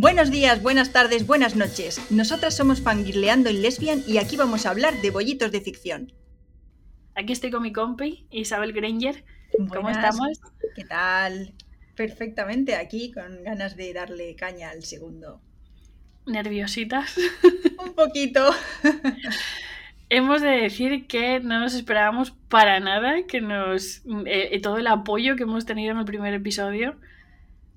Buenos días, buenas tardes, buenas noches. Nosotras somos Fangirleando en Lesbian y aquí vamos a hablar de bollitos de ficción. Aquí estoy con mi compi, Isabel Granger. ¿Cómo estamos? ¿Qué tal? Perfectamente aquí, con ganas de darle caña al segundo. Nerviositas. Un poquito. Hemos de decir que no nos esperábamos para nada que nos eh, eh, todo el apoyo que hemos tenido en el primer episodio.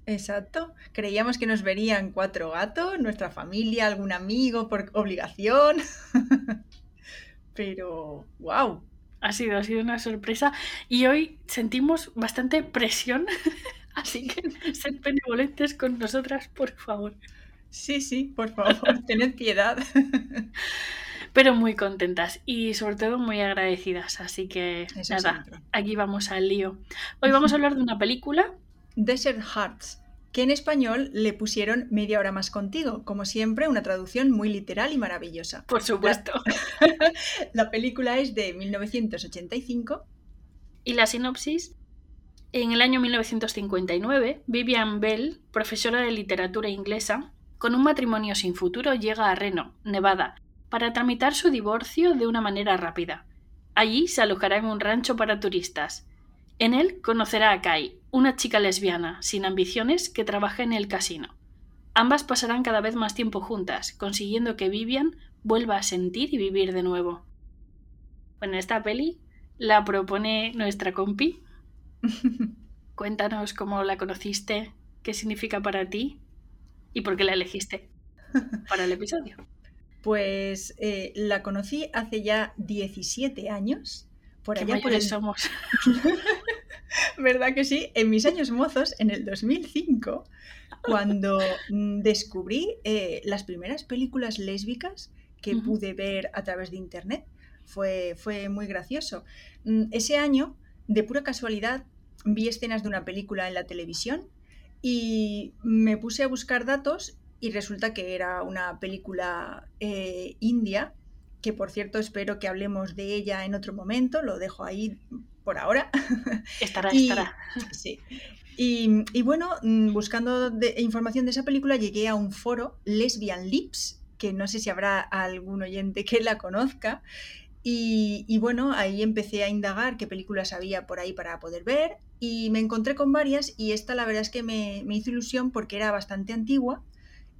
Exacto. Creíamos que nos verían cuatro gatos, nuestra familia, algún amigo por obligación. Pero, wow. Ha sido, ha sido una sorpresa. Y hoy sentimos bastante presión. Así que sed benevolentes con nosotras, por favor. Sí, sí, por favor, tened piedad. Pero muy contentas y sobre todo muy agradecidas. Así que Eso nada, aquí vamos al lío. Hoy vamos a hablar de una película Desert Hearts, que en español le pusieron media hora más contigo. Como siempre, una traducción muy literal y maravillosa. Por supuesto. La película es de 1985. Y la sinopsis. En el año 1959, Vivian Bell, profesora de literatura inglesa, con un matrimonio sin futuro llega a Reno, Nevada, para tramitar su divorcio de una manera rápida. Allí se alojará en un rancho para turistas. En él conocerá a Kai, una chica lesbiana, sin ambiciones, que trabaja en el casino. Ambas pasarán cada vez más tiempo juntas, consiguiendo que Vivian vuelva a sentir y vivir de nuevo. Bueno, esta peli la propone nuestra compi. Cuéntanos cómo la conociste, qué significa para ti y por qué la elegiste para el episodio. Pues eh, la conocí hace ya 17 años. Por Qué allá por mayores el... somos. ¿Verdad que sí? En mis años mozos, en el 2005, cuando mm, descubrí eh, las primeras películas lésbicas que pude ver a través de internet, fue, fue muy gracioso. Mm, Ese año, de pura casualidad, vi escenas de una película en la televisión y me puse a buscar datos y resulta que era una película eh, india, que por cierto espero que hablemos de ella en otro momento, lo dejo ahí por ahora. Estará, Y- estará. Sí. Y, y bueno, mm, buscando de- información de esa película, llegué a un foro, Lesbian Lips, que no sé si habrá algún oyente que la conozca. Y, y bueno, ahí empecé a indagar qué películas había por ahí para poder ver. Y me encontré con varias, y esta la verdad es que me, me hizo ilusión porque era bastante antigua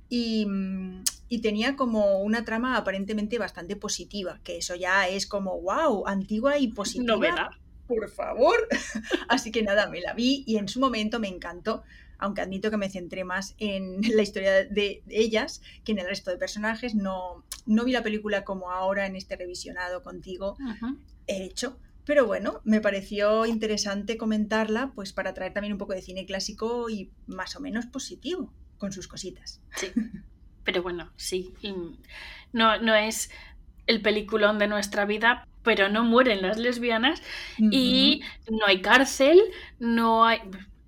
y, mm, y tenía como una trama aparentemente bastante positiva, que eso ya es como, wow, antigua y positiva Novedad. Por favor. Así que nada, me la vi y en su momento me encantó, aunque admito que me centré más en la historia de ellas que en el resto de personajes. No, no vi la película como ahora en este revisionado contigo he hecho. Pero bueno, me pareció interesante comentarla, pues para traer también un poco de cine clásico y más o menos positivo, con sus cositas. Sí. Pero bueno, sí. No, no es el peliculón de nuestra vida, pero no mueren las lesbianas y no hay cárcel, no hay...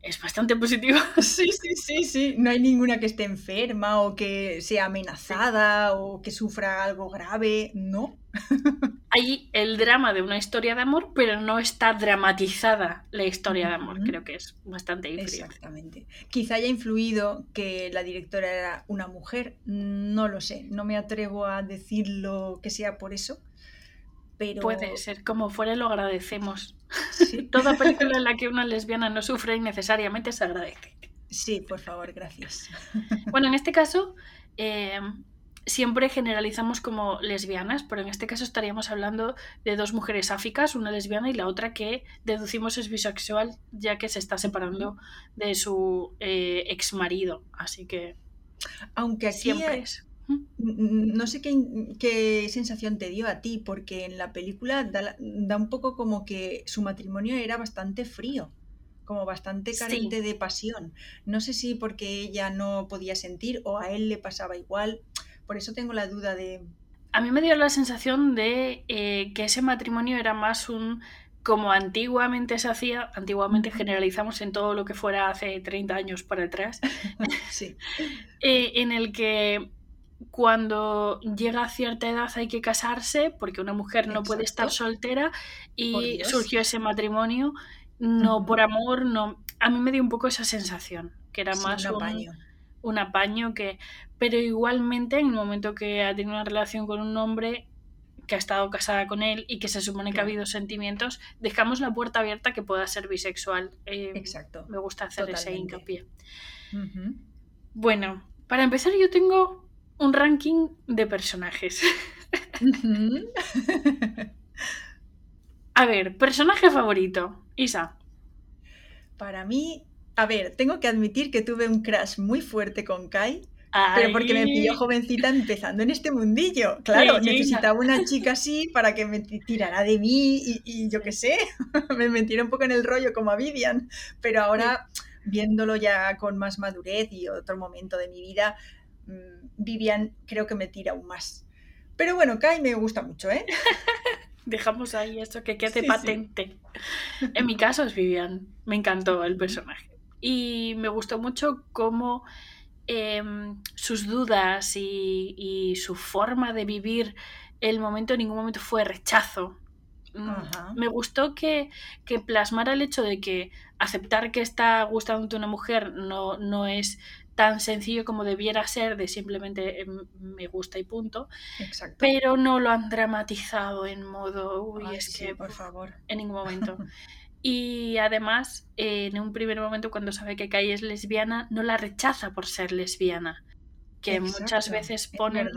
Es bastante positivo. Sí, sí, sí, sí. No hay ninguna que esté enferma o que sea amenazada o que sufra algo grave, no. Hay el drama de una historia de amor, pero no está dramatizada la historia de amor. Creo que es bastante inferior. Exactamente. Quizá haya influido que la directora era una mujer, no lo sé, no me atrevo a decirlo que sea por eso, pero Puede ser, como fuera lo agradecemos. sí, Toda película en la que una lesbiana no sufre innecesariamente se agradece. sí, por favor, gracias. Bueno, en este caso, eh, siempre generalizamos como lesbianas, pero en este caso estaríamos hablando de dos mujeres áficas, una lesbiana y la otra que deducimos es bisexual, ya que se está separando de su eh, ex marido. Así que Aunque aquí siempre es. No sé qué, qué sensación te dio a ti, porque en la película da, da un poco como que su matrimonio era bastante frío, como bastante Sí. carente de pasión. No sé si porque ella no podía sentir o a él le pasaba igual. Por eso tengo la duda de... A mí me dio la sensación de eh, que ese matrimonio era más un como antiguamente se hacía, antiguamente generalizamos en todo lo que fuera hace 30 años para atrás, Sí, eh, en el que cuando llega a cierta edad hay que casarse porque una mujer no puede estar soltera y surgió ese matrimonio no por amor, no. A mí me dio un poco esa sensación, que era sí, más un apaño. un apaño que... Pero igualmente en el momento que ha tenido una relación con un hombre que ha estado casada con él y que se supone que ha habido sentimientos, dejamos la puerta abierta que pueda ser bisexual. Eh, Exacto. Me gusta hacer ese Totalmente. hincapié. Ujú. Bueno, para empezar yo tengo un ranking de personajes. A ver, personaje favorito. Isa. Para mí, a ver, tengo que admitir que tuve un crush muy fuerte con Kai, pero porque me pilló jovencita empezando en este mundillo. Claro, necesitaba una chica así para que me ti- tirara de mí y, y yo qué sé, me metiera un poco en el rollo como a Vivian. Pero ahora, viéndolo ya con más madurez y otro momento de mi vida, Vivian creo que me tira aún más. Pero bueno, Kai me gusta mucho, ¿eh? Dejamos ahí esto que quede Sí, sí. patente. En mi caso es Vivian. Me encantó el personaje. Y me gustó mucho cómo em, sus dudas y, y su forma de vivir el momento en ningún momento fue rechazo. Mm, Ajá. Me gustó que, que plasmara el hecho de que aceptar que está gustándote una mujer no, no es tan sencillo como debiera ser de simplemente em, me gusta y punto, Exacto. pero no lo han dramatizado en modo, uy, Ay, es sí, que por favor. en ningún momento. Y además, eh, en un primer momento, cuando sabe que Kai es lesbiana, no la rechaza por ser lesbiana. Que muchas veces es ponen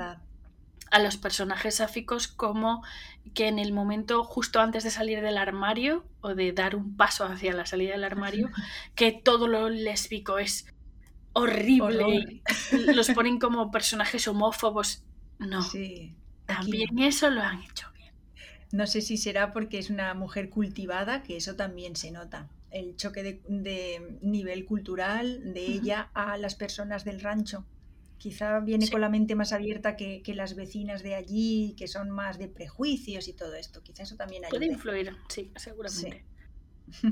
a los personajes sáficos como que en el momento justo antes de salir del armario o de dar un paso hacia la salida del armario, que todo lo lésbico es horrible. Los ponen como personajes homófobos. No, Sí. no. también eso lo han hecho bien. No sé si será porque es una mujer cultivada, que eso también se nota. El choque de, de nivel cultural de ella a las personas del rancho. Quizá viene Sí. con la mente más abierta que, que las vecinas de allí, que son más de prejuicios y todo esto. Quizá eso también Puede ayude. influir, sí, seguramente. Sí.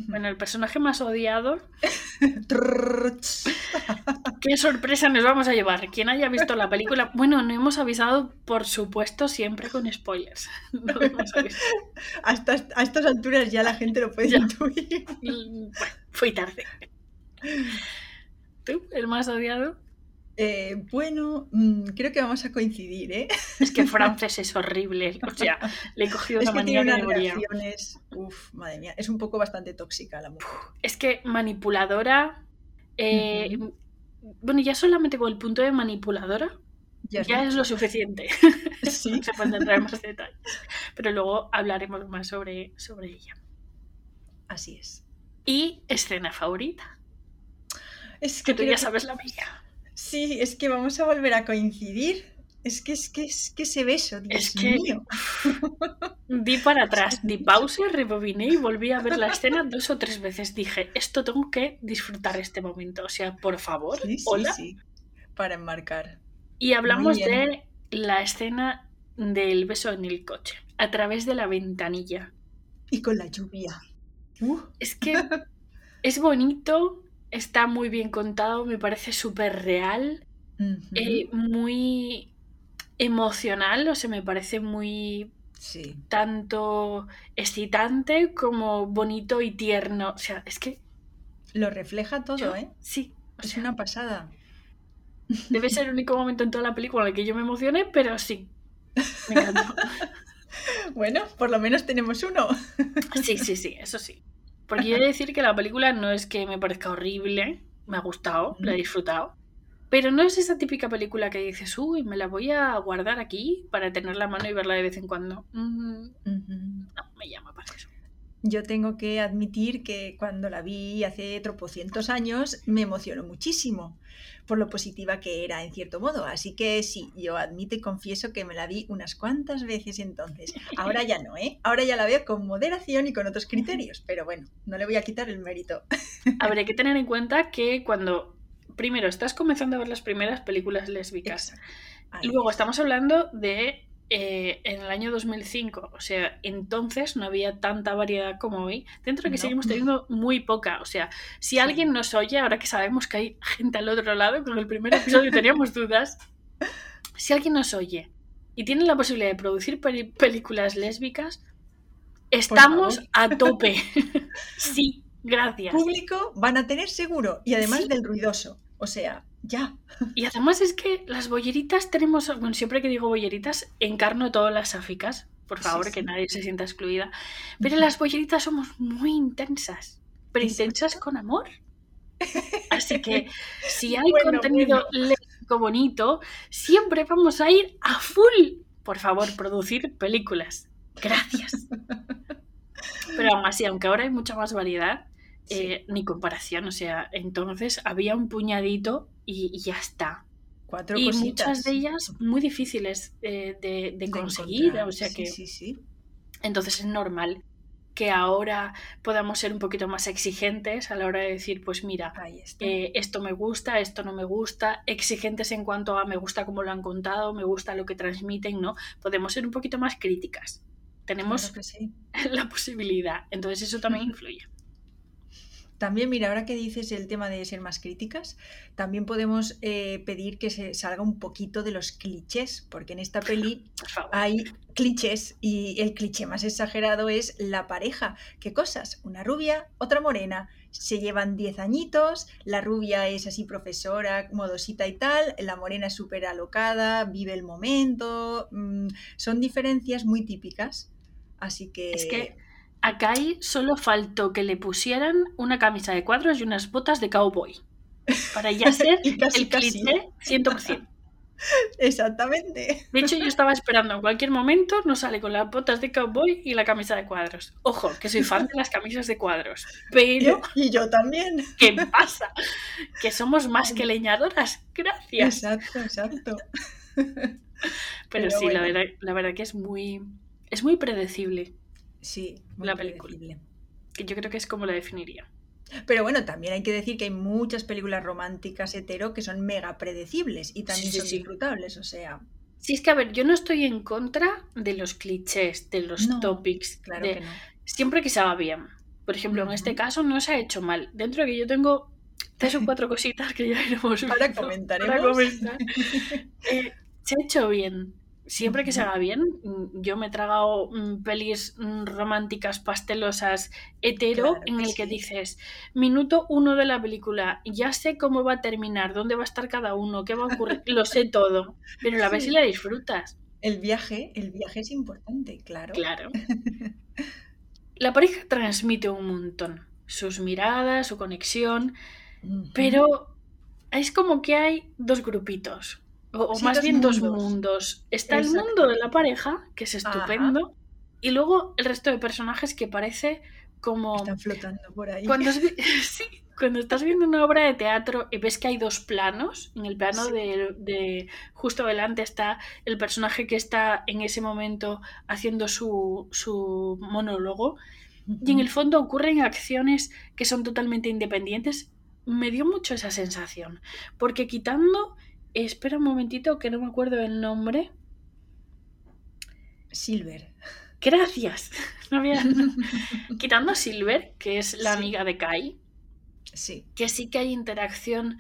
Bueno, el personaje más odiado. ¿Qué sorpresa nos vamos a llevar? Quien haya visto la película, bueno, no hemos avisado, por supuesto, siempre con spoilers. No lo hemos avisado. a, estas, a estas alturas ya la gente lo puede Ya. intuir. Bueno, fui tarde. ¿Tú, el más odiado? Eh, bueno, mm, creo que vamos a coincidir, ¿eh? Es que Frances es horrible. O sea, le he cogido Es una que tiene manía unas reacciones. Uf, madre mía. Es un poco bastante tóxica la mujer. Es que manipuladora. eh, Bueno, ya solamente con el punto de manipuladora Ya es ya es mucho. lo suficiente. Sí. Se pueden entrar en más detalles. Pero luego hablaremos más sobre, sobre ella. Así es. Y escena favorita. Es Que tú ya sabes la mía. Sí, es que vamos a volver a coincidir. Es que es que es que ese beso, Dios Es que- mío. Di para atrás, di pausa, rebobiné y volví a ver la escena dos o tres veces. Dije, esto tengo que disfrutar este momento. O sea, por favor, Sí, sí, hola. sí. Para enmarcar. Y hablamos de la escena del beso en el coche, a través de la ventanilla. Y con la lluvia. Uh, Es que es bonito, está muy bien contado, me parece súper real, ujú. eh, muy emocional, o sea, me parece muy Sí. tanto excitante como bonito y tierno. O sea, es que Lo refleja todo, yo- ¿eh? sí, o Es sea, una pasada. debe ser el único momento en toda la película en el que yo me emocioné, pero sí. Me encantó. Bueno, por lo menos tenemos uno. Sí, sí, sí, eso sí. Porque yo he de decir que la película no es que me parezca horrible, me ha gustado, la he disfrutado. Pero no es esa típica película que dices, uy, me la voy a guardar aquí para tenerla a mano y verla de vez en cuando. Mm, no, me llama para eso. Yo tengo que admitir que cuando la vi hace tropocientos años me emocionó muchísimo por lo positiva que era en cierto modo. Así que sí, yo admito y confieso que me la vi unas cuantas veces entonces. Ahora ya no, ¿eh? Ahora ya la veo con moderación y con otros criterios. Pero bueno, no le voy a quitar el mérito. A ver, hay que tener en cuenta que cuando primero estás comenzando a ver las primeras películas lésbicas, Exacto. Luego es. estamos hablando de eh, en el año 2005, o sea, entonces no había tanta variedad como hoy, dentro de que No. seguimos teniendo muy poca, o sea, si Sí. alguien nos oye, ahora que sabemos que hay gente al otro lado, con el primer episodio teníamos dudas, si alguien nos oye y tiene la posibilidad de producir peli- películas lésbicas, estamos a tope. sí, gracias. Público van a tener seguro y además Sí. del ruidoso. O sea, ya. Y además es que las bolleritas tenemos, bueno, siempre que digo bolleritas, encarno todas las sáficas, por favor, que nadie se sienta excluida. Pero las bolleritas somos muy intensas, pero intensas con amor. Así que si hay contenido bueno. bonito, siempre vamos a ir a full. Por favor, producir películas. Gracias. Pero aún así, aunque ahora hay mucha más variedad, eh, ni comparación. O sea, entonces había un puñadito y, ya está. Cuatro y cositas. muchas de ellas muy difíciles eh, de, de, conseguir. encontrar. O sea Sí, que. sí, sí. Entonces es normal que ahora podamos ser un poquito más exigentes a la hora de decir, pues mira, eh, esto me gusta, esto no me gusta, exigentes en cuanto a me gusta cómo lo han contado, me gusta lo que transmiten, ¿no? Podemos ser un poquito más críticas. Tenemos Claro que sí. la posibilidad, entonces eso también influye. También, mira, ahora que dices el tema de ser más críticas, también podemos eh, pedir que se salga un poquito de los clichés, porque en esta peli hay clichés y el cliché más exagerado es la pareja. ¿Qué cosas? Una rubia, otra morena. Se llevan 10 añitos, la rubia es así profesora, modosita y tal, la morena es súper alocada, vive el momento. mm, son diferencias muy típicas. Así que... Es que a Kai solo faltó que le pusieran una camisa de cuadros y unas botas de cowboy. Para ya ser casi, el cliché 100%. Exactamente. De hecho, yo estaba esperando en cualquier momento, nos sale con las botas de cowboy y la camisa de cuadros. Ojo, que soy fan de las camisas de cuadros. Pero, Y yo también. ¿qué pasa? Que somos más que leñadoras. Gracias. Exacto, exacto. Pero, Pero sí, la, verdad, la verdad que es muy, es muy predecible. Sí, muy La película. Que yo creo que es como la definiría. Pero bueno, también hay que decir que hay muchas películas románticas hetero que son mega predecibles y también Sí, son sí. disfrutables, o sea, Sí, es que a ver, yo no estoy en contra de los clichés, de los No, topics, claro de- que no. siempre que se haga bien. Por ejemplo, en este caso no se ha hecho mal. Dentro de que yo tengo tres o cuatro cositas que ya iremos Ahora viendo, comentaremos. para comentar, eh, se ha hecho bien. Siempre que se haga bien, mm, yo me he tragado mm, pelis mm, románticas, pastelosas, hetero, Claro en el que sí. dices, minuto uno de la película, ya sé cómo va a terminar, dónde va a estar cada uno, qué va a ocurrir, lo sé todo, pero la ves y Sí. la disfrutas. El viaje, el viaje es importante, claro. Claro. La pareja transmite un montón. Sus miradas, su conexión, pero es como que hay dos grupitos. O, o Sí, más bien dos mundos. Está el mundo de la pareja, que es Ajá. estupendo, y luego el resto de personajes que parece como... Están flotando por ahí. Cuando, vi- sí, cuando estás viendo una obra de teatro y ves que hay dos planos, en el plano Sí. de, de- justo delante está el personaje que está en ese momento haciendo su, su monólogo y en el fondo ocurren acciones que son totalmente independientes. Me dio mucho esa sensación, porque quitando, espera un momentito que no me acuerdo el nombre. Silver. Gracias. No había- Quitando a Silver, que es la Sí. amiga de Kai, Sí. que sí que hay interacción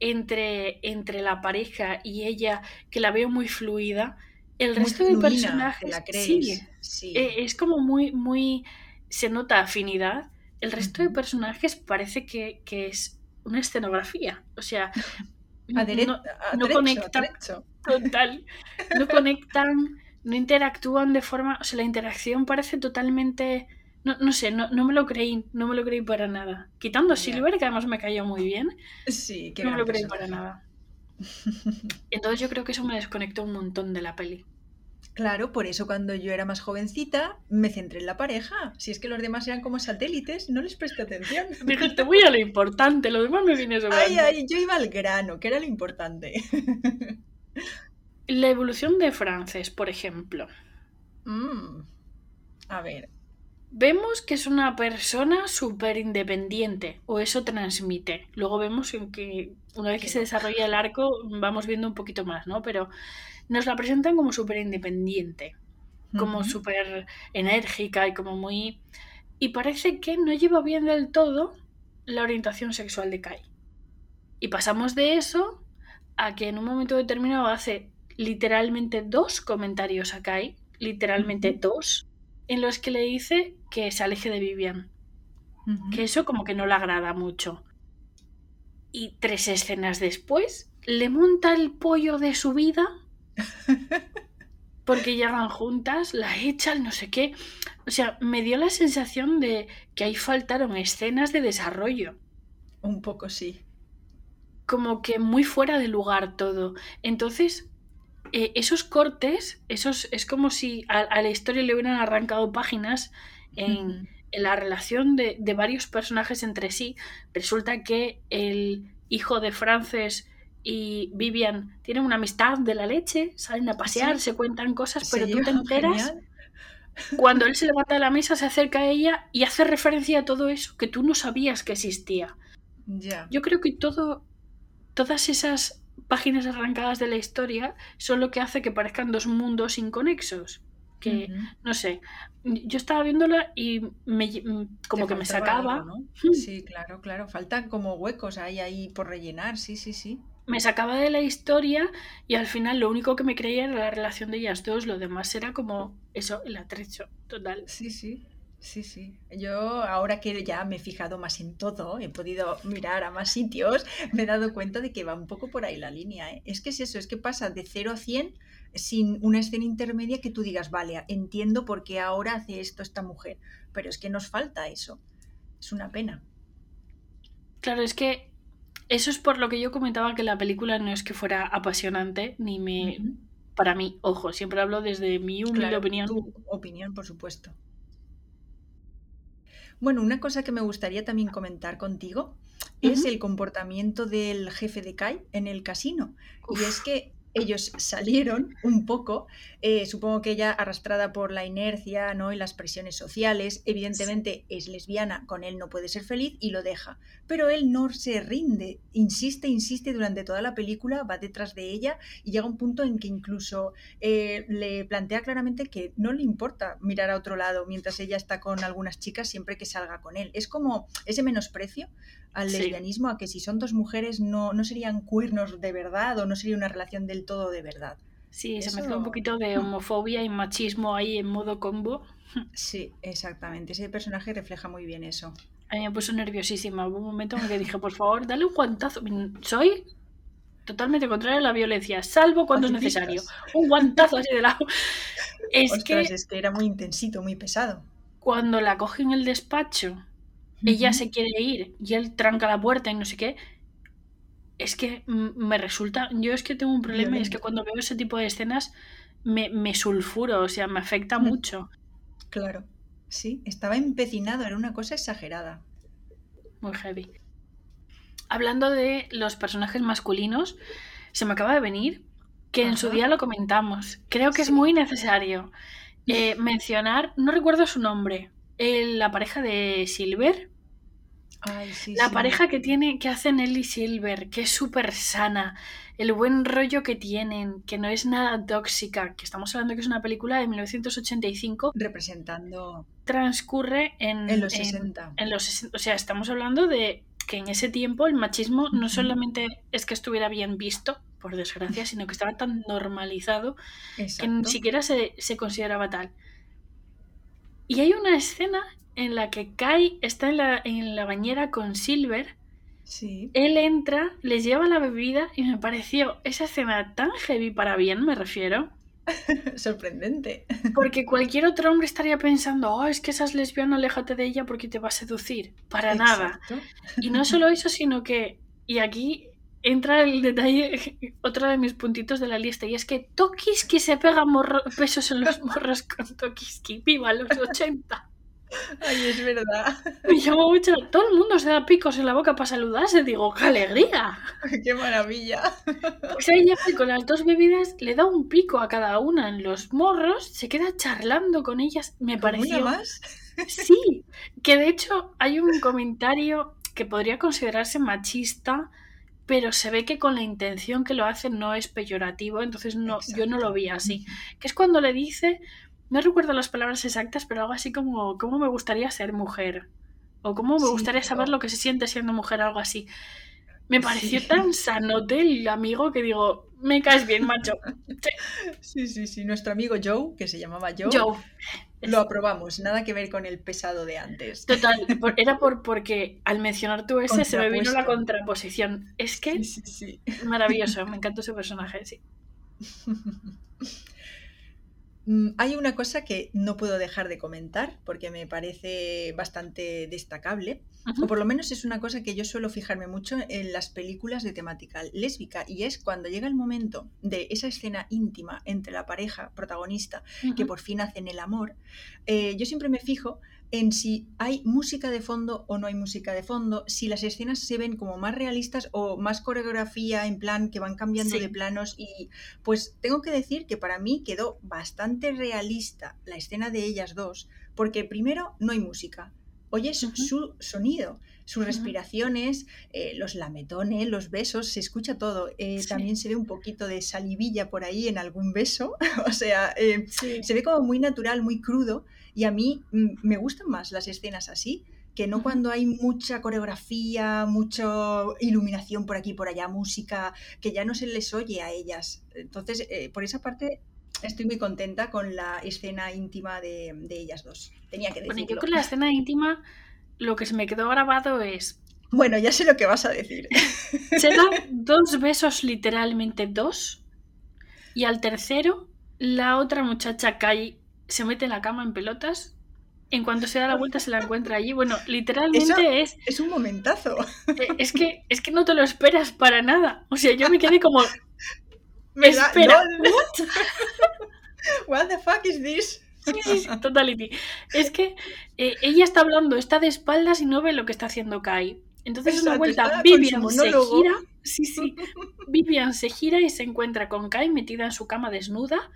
entre, entre la pareja y ella, que la veo muy fluida. El Muy resto de genuina, personajes la crees. sí, Sí. eh, es como muy, muy, se nota afinidad. El resto de personajes parece que, que es una escenografía. O sea, No, a no trecho, conectan. total, no conectan, no interactúan de forma, o sea, la interacción parece totalmente, no, no sé, no, no me lo creí, no me lo creí para nada. Quitando a. Silver, que además me cayó muy bien, Sí, qué no me lo creí para nada. Entonces yo creo que eso me desconectó un montón de la peli. Claro, por eso cuando yo era más jovencita me centré en la pareja. Si es que los demás eran como satélites, no les presté atención. Dijiste, voy a lo importante, lo demás me viene sobrando. Ay, ay, yo iba al grano, que era lo importante. La evolución de Frances, por ejemplo. Mm. A ver, Vemos que es una persona súper independiente, o eso transmite. Luego vemos en que una vez que se desarrolla el arco, vamos viendo un poquito más, ¿no? Pero nos la presentan como súper independiente, como Ujú. súper enérgica y como muy... Y parece que no lleva bien del todo la orientación sexual de Kai. Y pasamos de eso a que en un momento determinado hace literalmente dos comentarios a Kai, literalmente dos, en los que le dice que se aleje de Vivian. Que eso como que no le agrada mucho. Y tres escenas después, le monta el pollo de su vida porque llegan juntas, la echan, no sé qué. O sea, me dio la sensación de que ahí faltaron escenas de desarrollo. Un poco sí. Como que muy fuera de lugar todo. Entonces, eh, esos cortes, esos, es como si a, la historia le hubieran arrancado páginas en, en la relación de, de, varios personajes entre sí. Resulta que el hijo de Frances y Vivian tienen una amistad de la leche, salen a pasear, se cuentan cosas, pero tú te enteras. Cuando él se levanta de la mesa, se acerca a ella y hace referencia a todo eso que tú no sabías que existía. Yo creo que todo, todas esas páginas arrancadas de la historia son lo que hace que parezcan dos mundos inconexos. Que, no sé, yo estaba viéndola y me, como que me sacaba. Sí, claro, claro. Faltan como huecos ahí, ahí por rellenar, sí, sí, sí me sacaba de la historia y al final lo único que me creía era la relación de ellas dos, lo demás era como eso, el atrecho total. Sí, sí, sí, sí. Yo ahora que ya me he fijado más en todo, he podido mirar a más sitios, me he dado cuenta de que va un poco por ahí la línea. ¿eh? Es que es eso, es que pasa de 0 a 100 sin una escena intermedia que tú digas, vale, entiendo por qué ahora hace esto esta mujer, pero es que nos falta eso. Es una pena. Claro, es que eso es por lo que yo comentaba que la película no es que fuera apasionante, ni me... Para mí, ojo, siempre hablo desde mi humilde opinión. Tu opinión, por supuesto. Bueno, una cosa que me gustaría también comentar contigo es el comportamiento del jefe de Kai en el casino. Y es que ellos salieron un poco, eh, supongo que ella arrastrada por la inercia ¿no? y las presiones sociales, evidentemente es lesbiana, con él no puede ser feliz y lo deja, pero él no se rinde, insiste, insiste durante toda la película, va detrás de ella y llega un punto en que incluso eh, le plantea claramente que no le importa mirar a otro lado mientras ella está con algunas chicas siempre que salga con él. Es como ese menosprecio al lesbianismo, a que si son dos mujeres no, no serían cuernos de verdad o no sería una relación del todo de verdad. Sí, se mezcla un poquito de homofobia y machismo ahí en modo combo. Sí, exactamente. Ese personaje refleja muy bien eso. A mí me puso nerviosísima. Hubo un momento en que dije, por favor, dale un guantazo. Soy totalmente contrario a la violencia, salvo cuando es necesario. Un guantazo así de lado. Es que, es que era muy intensito, muy pesado. Cuando la coge en el despacho ella se quiere ir y él tranca la puerta y no sé qué, es que me resulta, yo es que tengo un problema y es que cuando veo ese tipo de escenas me, me sulfuro, o sea, me afecta mucho. Claro, sí, estaba empecinado, era una cosa exagerada. Muy heavy. Hablando de los personajes masculinos, se me acaba de venir que en su día lo comentamos. Creo que es muy necesario eh, mencionar, no recuerdo su nombre, la pareja de Silver. la pareja que tiene, que hace Nelly Silver, que es súper sana, el buen rollo que tienen, que no es nada tóxica, que estamos hablando que es una película de 1985. Representando. Transcurre en, en los 60. En, los, o sea, estamos hablando de que en ese tiempo el machismo no solamente es que estuviera bien visto, por desgracia, sino que estaba tan normalizado que ni siquiera se, se consideraba tal. Y hay una escena en la que Kai está en la, en la bañera con Silver. Sí. Él entra, les lleva la bebida y me pareció esa escena tan heavy para bien, me refiero. Sorprendente. Porque cualquier otro hombre estaría pensando, oh, es que esa es lesbiana, aléjate de ella porque te va a seducir. Para nada. Y no solo eso, sino que, y aquí entra el detalle, otro de mis puntitos de la lista, y es que Tokiski se pega morro, besos en los morros con Tokiski. ¡Viva los 80! Ay, es verdad. Me llamó mucho. Todo el mundo se da picos en la boca para saludarse. Digo, ¡qué alegría! ¡Qué maravilla! Pues ella con las dos bebidas le da un pico a cada una en los morros, se queda charlando con ellas. Me pareció. más? Sí, que de hecho hay un comentario que podría considerarse machista pero se ve que con la intención que lo hace no es peyorativo, entonces no, yo no lo vi así. Que es cuando le dice, no recuerdo las palabras exactas, pero algo así como, ¿cómo me gustaría ser mujer? O ¿cómo me gustaría saber lo que se siente siendo mujer? Algo así. Me pareció tan sanote el amigo que digo, me caes bien, macho. Sí. sí, sí, Nuestro amigo Joe, que se llamaba Joe. Joe. Lo aprobamos, nada que ver con el pesado de antes. Total, era por porque al mencionar tú ese se me vino la contraposición. Es que sí, sí, maravilloso, me encantó ese personaje, sí. Mm, hay una cosa que no puedo dejar de comentar porque me parece bastante destacable, o por lo menos es una cosa que yo suelo fijarme mucho en las películas de temática lésbica, y es cuando llega el momento de esa escena íntima entre la pareja protagonista que por fin hacen el amor, eh, yo siempre me fijo en si hay música de fondo o no hay música de fondo, si las escenas se ven como más realistas o más coreografía en plan que van cambiando de planos y pues tengo que decir que para mí quedó bastante realista la escena de ellas dos porque primero no hay música, oyes su sonido, sus respiraciones, eh, los lametones, los besos, se escucha todo. Eh, también se ve un poquito de salivilla por ahí en algún beso, o sea, eh, se ve como muy natural, muy crudo y a mí mm, me gustan más las escenas así que no cuando hay mucha coreografía, mucha iluminación por aquí y por allá, música, que ya no se les oye a ellas. Entonces, por esa parte, estoy muy contenta con la escena íntima de, ellas dos. Tenía que decirlo. Bueno, yo con la escena íntima, lo que se me quedó grabado es... Bueno, ya sé lo que vas a decir. Se dan dos besos, literalmente dos, y al tercero, la otra muchacha cae se mete en la cama en pelotas. En cuanto se da la vuelta se la encuentra allí. Bueno, literalmente es. Es un momentazo. Eh, es que, es que no te lo esperas para nada. O sea, yo me quedé como. Espera, what? what the fuck is this? Sí, totality. Es que eh, ella está hablando, está de espaldas y no ve lo que está haciendo Kai. Entonces, una vuelta, Vivian se gira. Sí, sí. Vivian se gira y se encuentra con Kai metida en su cama desnuda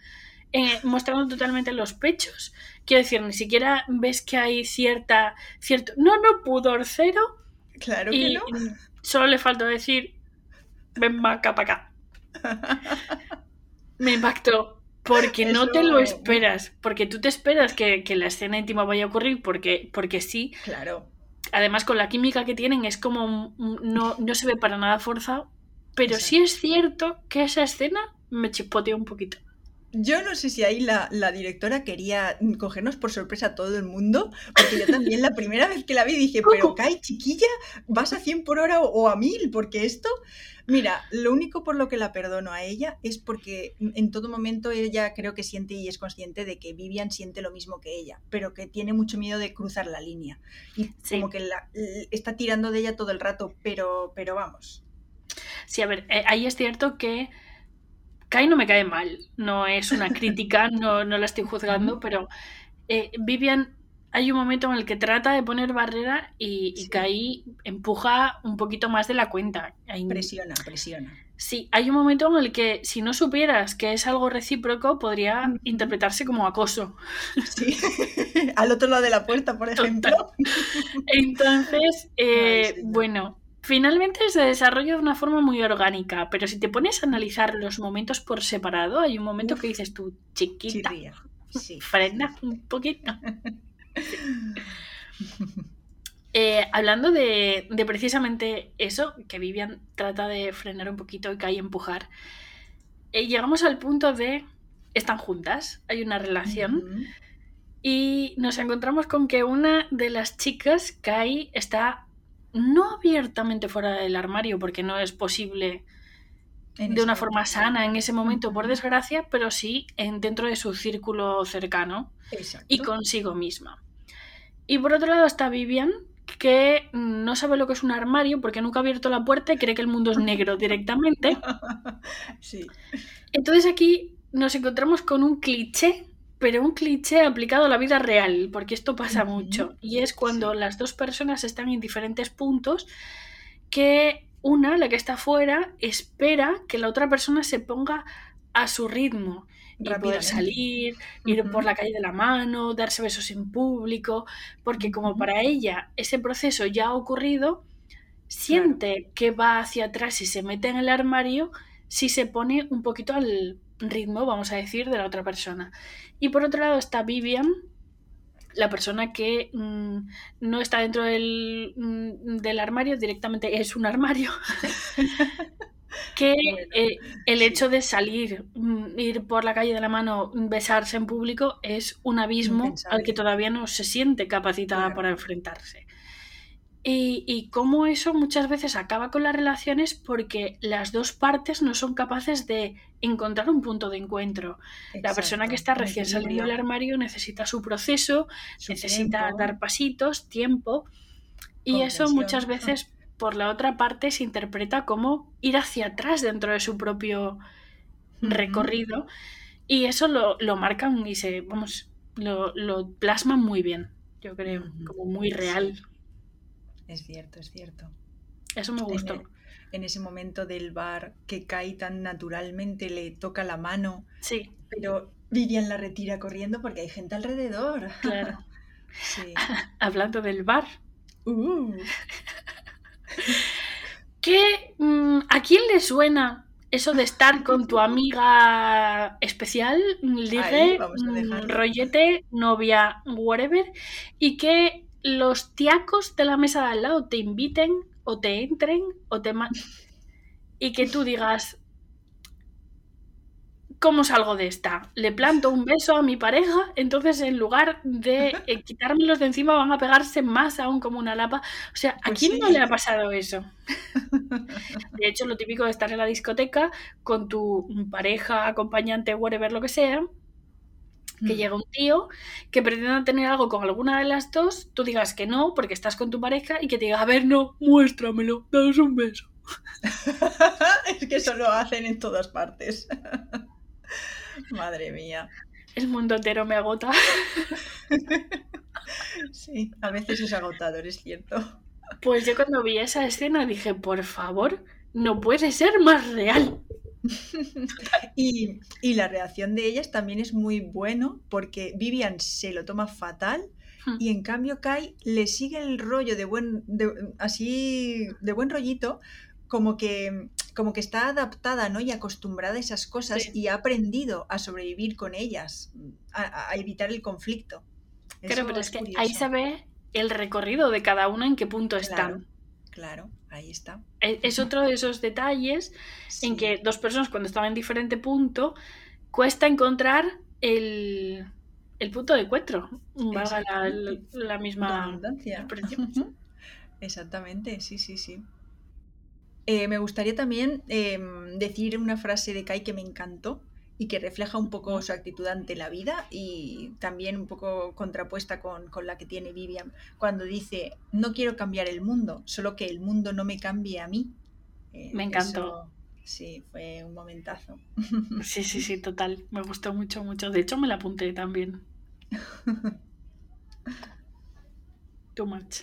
eh, mostrando totalmente los pechos. Quiero decir, ni siquiera ves que hay cierta. cierto. No, no, pudor cero. Claro que no. Solo le falta decir. Ven acá para acá. Me impactó. Porque no te lo esperas. Porque tú te esperas que, la escena íntima vaya a ocurrir porque, porque sí. Claro. Además, con la química que tienen, es como. No, no se ve para nada forzado. Pero sí es cierto que esa escena me chispoteó un poquito. Yo no sé si ahí la, directora quería cogernos por sorpresa a todo el mundo, porque yo también la primera vez que la vi dije, pero Kai, chiquilla, vas a 100 por hora o, a 1000, porque esto, mira, lo único por lo que la perdono a ella es porque en todo momento ella creo que siente y es consciente de que Vivian siente lo mismo que ella, pero que tiene mucho miedo de cruzar la línea. Y como que la, está tirando de ella todo el rato, pero, pero vamos. Sí, a ver, eh, ahí es cierto que Kai no me cae mal, no es una crítica, no, no la estoy juzgando, pero eh, Vivian hay un momento en el que trata de poner barrera y, Kai empuja un poquito más de la cuenta. Presiona, presiona. Sí, hay un momento en el que si no supieras que es algo recíproco, podría interpretarse como acoso. Sí, al otro lado de la puerta, por ejemplo. Entonces, eh, bueno, Finalmente se desarrolla de una forma muy orgánica, pero si te pones a analizar los momentos por separado, hay un momento que dices tú, chiquita, frena un poquito. Eh, hablando de, precisamente eso, que Vivian trata de frenar un poquito y que hay empujar, eh, llegamos al punto de están juntas, hay una relación. Y nos encontramos con que una de las chicas, Kai, está no abiertamente fuera del armario, porque no es posible de una forma sana en ese momento, por desgracia, pero sí en, dentro de su círculo cercano y consigo misma. Y por otro lado está Vivian, que no sabe lo que es un armario porque nunca ha abierto la puerta y cree que el mundo es negro directamente. Sí. Entonces aquí nos encontramos con un cliché pero un cliché aplicado a la vida real, porque esto pasa mucho, y es cuando las dos personas están en diferentes puntos que una, la que está fuera, espera que la otra persona se ponga a su ritmo. Y poder salir, ir por la calle de la mano, darse besos en público, porque como para ella ese proceso ya ha ocurrido, siente que va hacia atrás y se mete en el armario si se pone un poquito al ritmo, vamos a decir, de la otra persona. Y por otro lado está Vivian, la persona que mm, no está dentro del, mm, del, armario, directamente es un armario. que eh, el hecho de salir mm, ir por la calle de la mano, besarse en público, es un abismo al que todavía no se siente capacitada para enfrentarse. Y, y cómo eso muchas veces acaba con las relaciones porque las dos partes no son capaces de encontrar un punto de encuentro. la persona que está recién saliendo del armario necesita su proceso, necesita dar pasitos, tiempo. Y eso muchas veces por la otra parte se interpreta como ir hacia atrás dentro de su propio recorrido. Y eso lo, lo, marcan y se, vamos, lo, lo plasman muy bien, yo creo, como muy real. Es cierto, es cierto. Eso me gustó. En, ese momento del bar que cae tan naturalmente, le toca la mano. Sí. Pero Vivian la retira corriendo porque hay gente alrededor. Claro. sí. Hablando del bar. Uh. ¿Qué, mm, ¿A quién le suena eso de estar con tu amiga especial, ligue, mm, rollete, novia, whatever, y que los tiacos de la mesa de al lado te inviten o te entren o te... y que tú digas, ¿cómo salgo de esta? Le planto un beso a mi pareja, entonces en lugar de eh, quitármelos de encima van a pegarse más aún como una lapa. O sea, ¿a pues quién no le ha pasado eso? De hecho, lo típico de estar en la discoteca con tu pareja, acompañante, whatever, lo que sea, que mm. llega un tío que pretenda tener algo con alguna de las dos, tú digas que no, porque estás con tu pareja, y que te diga, a ver, no, muéstramelo, daos un beso. es que eso lo hacen en todas partes. Madre mía. El mundo entero me agota. sí, a veces es agotador, es cierto. Pues yo cuando vi esa escena dije, por favor, no puede ser más real. y, la reacción de ellas también es muy bueno porque Vivian se lo toma fatal hmm. y en cambio Kai le sigue el rollo de buen así de buen rollito como que como que está adaptada ¿no? y acostumbrada a esas cosas y ha aprendido a sobrevivir con ellas, a, evitar el conflicto. Claro, pero es, que ahí se ve el recorrido de cada una en qué punto están. Claro, ahí está. Es, otro de esos detalles en que dos personas cuando están en diferente punto cuesta encontrar el, punto de encuentro, valga la, misma Exactamente, sí, sí, sí. Eh, me gustaría también em, decir una frase de Kai que me encantó y que refleja un poco su actitud ante la vida y también un poco contrapuesta con, la que tiene Vivian cuando dice, no quiero cambiar el mundo, solo que el mundo no me cambie a mí. Eh, me encantó. sí, fue un momentazo. Sí, sí, sí, total. Me gustó mucho, mucho. De hecho, me la apunté también. Too much.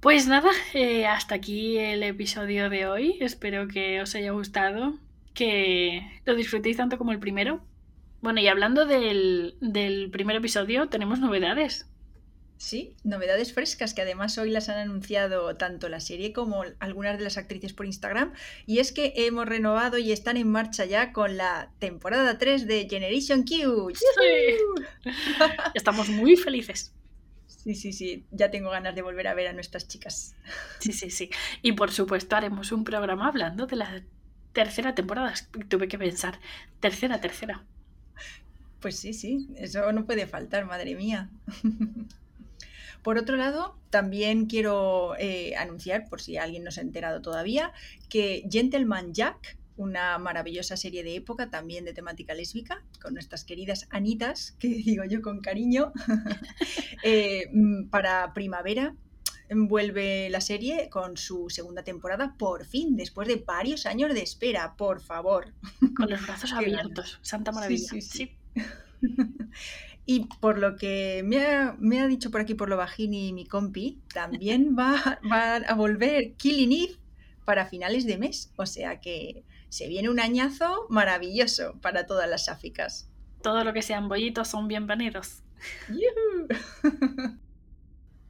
Pues nada, eh, hasta aquí el episodio de hoy. Espero que os haya gustado, que lo disfrutéis tanto como el primero. Bueno, y hablando del, del primer episodio, tenemos novedades. Sí, novedades frescas que además hoy las han anunciado tanto la serie como algunas de las actrices por Instagram. Y es que hemos renovado y están en marcha ya con la temporada 3 de Generation Q. Sí. Estamos muy felices. Sí, sí, sí, ya tengo ganas de volver a ver a nuestras chicas. Sí, sí, sí. Y por supuesto haremos un programa hablando de la tercera temporada. Tuve que pensar, tercera, tercera. Pues sí, sí, eso no puede faltar, madre mía. Por otro lado, también quiero eh, anunciar, por si alguien no se ha enterado todavía, que Gentleman Jack una maravillosa serie de época también de temática lésbica, con nuestras queridas Anitas, que digo yo con cariño, eh, mm, para primavera. Vuelve la serie con su segunda temporada, por fin, después de varios años de espera, por favor. Con los brazos abiertos, santa maravilla. Sí, sí, Y por lo que me ha, dicho por aquí por lo bajini mi compi, también va, va a volver Killing Eve para finales de mes. O sea que se viene un añazo maravilloso para todas las sáficas. Todo lo que sean bollitos son bienvenidos.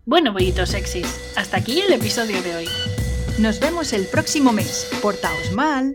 bueno, bollitos sexys, hasta aquí el episodio de hoy. Nos vemos el próximo mes. Portaos mal.